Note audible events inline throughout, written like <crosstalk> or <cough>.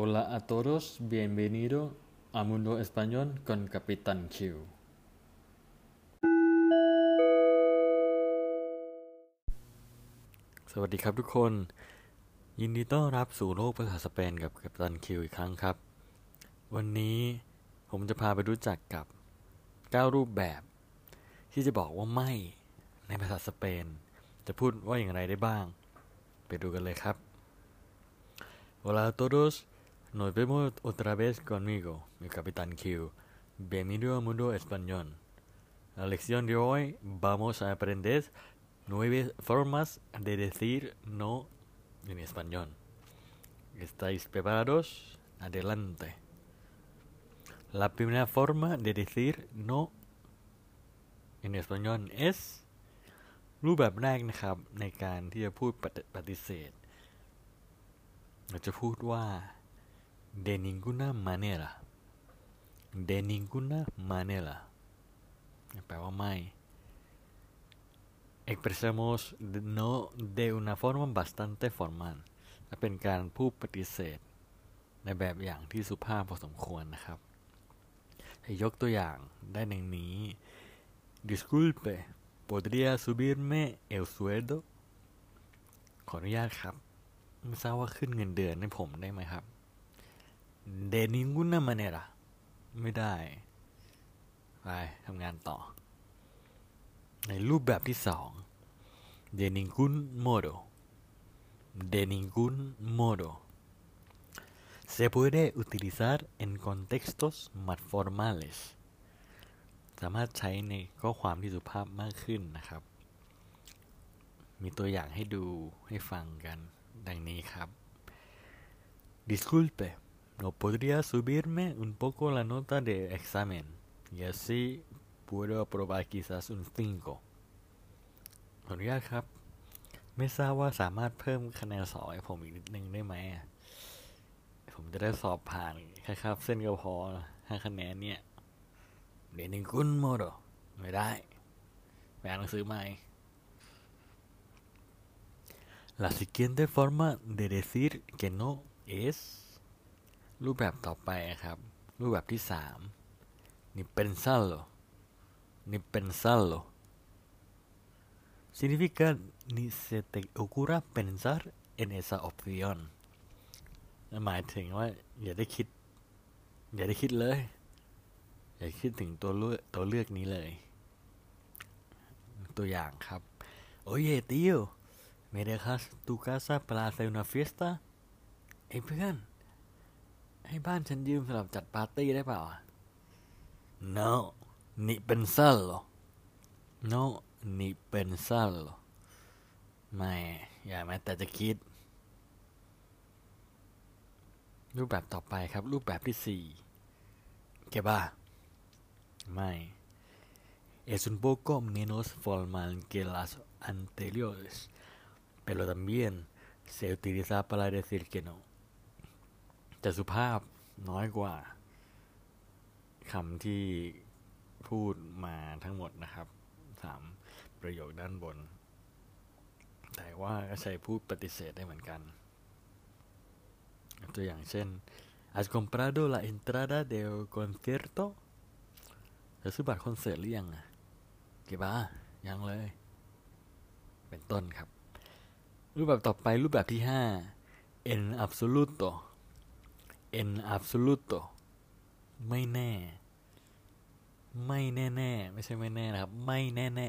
Hola a todos, bienvenido a Mundo Español con Capitán Q สวัสดีครับทุกคน ยินดีต้อนรับสู่โลกภาษาสเปนกับกัปตันคิวอีกครั้งครับ วันนี้ผมจะพาไปรู้จักกับ 9 รูปแบบ ที่จะบอกว่าไม่ในภาษาสเปน จะพูดว่าอย่างไรได้บ้าง ไปดูกันเลยครับ Hola a todos nos vemos otra vez conmigo mi capitán Q bienvenido al mundo español la lección de hoy vamos a aprender nueve formas de decir no en español ¿estáis preparados? adelante la primera forma de decir no en español es รูปแบบแรกนะครับ ในการที่จะพูดปฏิปฏิเสธ เราจะพูดว่า de ninguna manera de ninguna manera แปลว่าไม่ expresamos no de una forma bastante formal เป็นการพูดปฏิเสธ ในแบบอย่างที่สุภาพพอสมควรนะครับยกตัวอย่างได้ดังนี้ disculpe podría subirme el sueldo ขออนุญาตครับ ไม่ทราบว่าขึ้นเงินเดือนให้ผมได้ไหมครับ de ninguna manera ไม่ได้ ไปทำงานต่อ ในรูปแบบที่สอง de ningún modo de ningún modo se puede utilizar en contextos más formales สามารถใช้ในข้อความที่สุภาพมากขึ้นนะครับ มีตัวอย่างให้ดูให้ฟังกันดังนี้ครับ disculpe no podría subirme un poco la nota de examen y así puedo aprobar quizás un 5ขออนุญาตครับ ไม่ทราบว่าสามารถเพิ่มคะแนนสอบให้ผมอีกนิดนึงได้ไหมผมจะได้สอบผ่านแค่ครับ เส้นก็พอห้าคะแนนเนี่ย de ningún modo ไม่ได้ไปอ่านหนังสือใหม่ La siguiente forma de decir que no es รูปแบบต่อไปครับ รูปแบบที่สามนิเป็นซัลโลนิเป็นซัลโล significa ni se te ocurra pensar en esa opción หมายถึงว่า อย่าได้คิด อย่าได้คิดเลย อย่าคิดถึงตัวเลือกตัวเลือกนี้เลย ตัวอย่างครับ Oye tío me dejas tu casa para hacer una fiesta ไอ้เพื่อน ให้บ้านฉันยืมสำหรับจัดปาร์ตี้ได้เปล่า no นี่เป็นเซลหรอ no นี่เป็นเซลหรอ ไม่ อย่าแม้แต่จะคิด รูปแบบต่อไปครับ รูปแบบที่สี่เกบ้า ไม่ es un poco menos formal que las anteriores pero también se utiliza para decir que no จะสุภาพน้อยกว่าคำที่พูดมาทั้งหมดนะครับสามประโยคด้านบน แต่ว่าก็ใช้พูดปฏิเสธได้เหมือนกัน ตัวอย่างเช่น ¿Has comprado la entrada del concierto? เธอซื้อบัตรคอนเสิร์ตหรือยังอะเก็บบ้ายังเลย เป็นต้นครับ รูปแบบต่อไปรูปแบบที่ห้า en absoluto en absoluto ไม่แน่ ไม่แน่ๆไม่ใช่ไม่แน่นะครับ ไม่แน่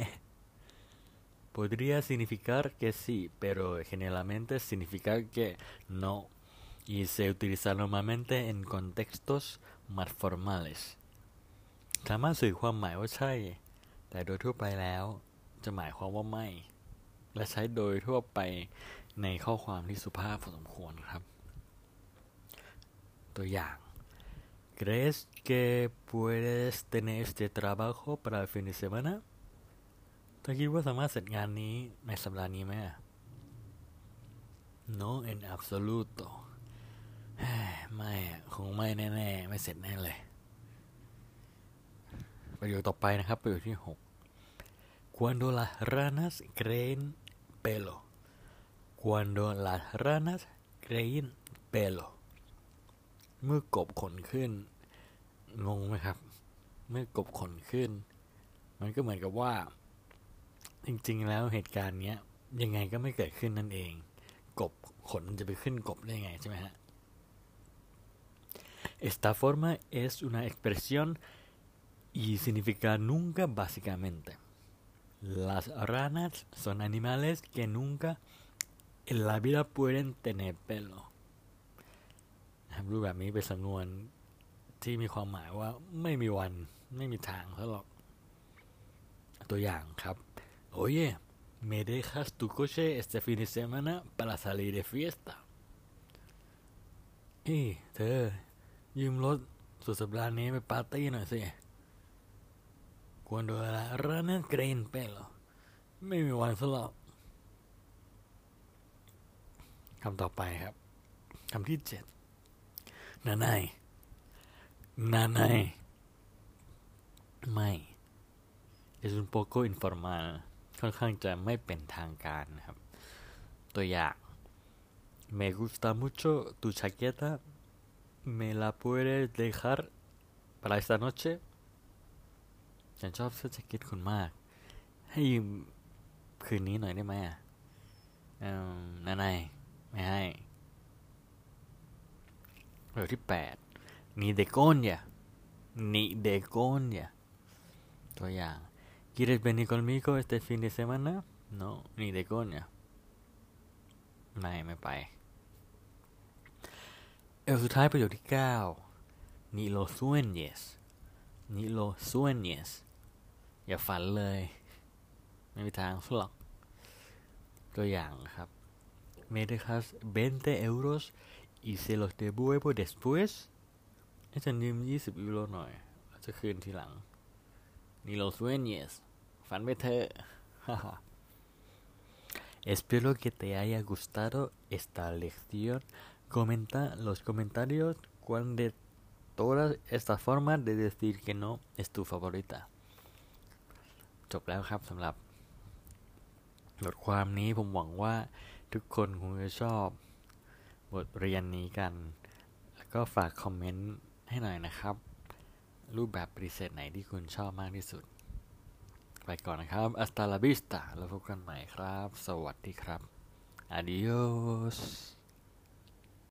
ๆ podría significar que sí pero generalmente significa que no y se utiliza normalmente en contextos más formales สามารถสื่อความหมายว่าใช่ แต่โดยทั่วไปแล้ว จะหมายความว่าไม่ และใช้โดยทั่วไปในข้อความที่สุภาพพอสมควรครับ ตัวอย่าง ¿Crees que puedes tener este trabajo para el fin de semana? เธอคิดว่าสามารถเสร็จงานนี้ในสัปดาห์นี้ไหม No en absoluto <sighs> ไม่อะคงไม่แน่ๆ ไม่เสร็จแน่เลย ประโยคต่อไปนะครับ ประโยคที่หก Cuando las ranas creen pelo. Cuando las ranas creen pelo. เมื่อกบขนขึ้น งงไหมครับ เมื่อกบขนขึ้น มันก็เหมือนกับว่า จริง ๆ แล้วเหตุการณ์เนี้ยยังไงก็ไม่เกิดขึ้นนั่นเอง กบขนมันจะไปขึ้นกบได้ไงใช่ไหมฮะ Esta forma es una expresión y significa nunca básicamente. Las ranas son animales que nunca en la vida pueden tener pelo. รูปแบบนี้เป็นสำนวนที่มีความหมายว่าไม่มีวันไม่มีทางซะหรอก ตัวอย่างครับ Oye me dejas tu coche este fin de semana para salir de fiesta เอ้ยเธอ ยืมรถสุดสัปดาห์นี้ไปปาร์ตี้หน่อยสิ Cuando la rana creen pelo ไม่มีวันซะหรอกคำต่อไปครับคำที่เจ็ด นานายนานายไม่ es un poco informal ค่อนข้างจะไม่เป็นทางการนะครับ ตัวอย่าง me gusta mucho tu chaqueta me la puedes dejar para esta noche ฉันชอบเสื้อแจ็คเก็ตคุณมาก ให้ยืมคืนนี้หน่อยได้ไหมอะอ่นานายไม่ให้ ประโยคที่แปดนีเดโกนเนี่ยนีเดโกนเนี่ยตัวอย่าง ¿Quieres venir conmigo este fin de semana? No, ni de coña. ไม่ไม่ไป เอลสุดท้ายประโยคที่ 9 ni lo sueñes ni lo sueñes อย่าฝันเลย ไม่มีทางหรอก ตัวอย่างครับ me dejas 20 euros y se los devuelvo después ให้ฉันยืม20ยูโรหน่อยแล้วจะคืนทีหลัง ni lo sueñes ฝันไปเถอะ Espero que te haya gustado esta lección. Comenta los comentarios cuál de todas estas formas de decir que no es tu favorita. จบแล้วครับสำหรับบทความนี้ผมหวังว่าทุกคนคงจะชอบ บทเรียนนี้กัน แล้วก็ฝากคอมเมนต์ให้หน่อยนะครับ รูปแบบปริเสตไหนที่คุณชอบมากที่สุด ไปก่อนนะครับอัสตาลาบิสตาแล้วพบกันใหม่ครับ สวัสดีครับ adios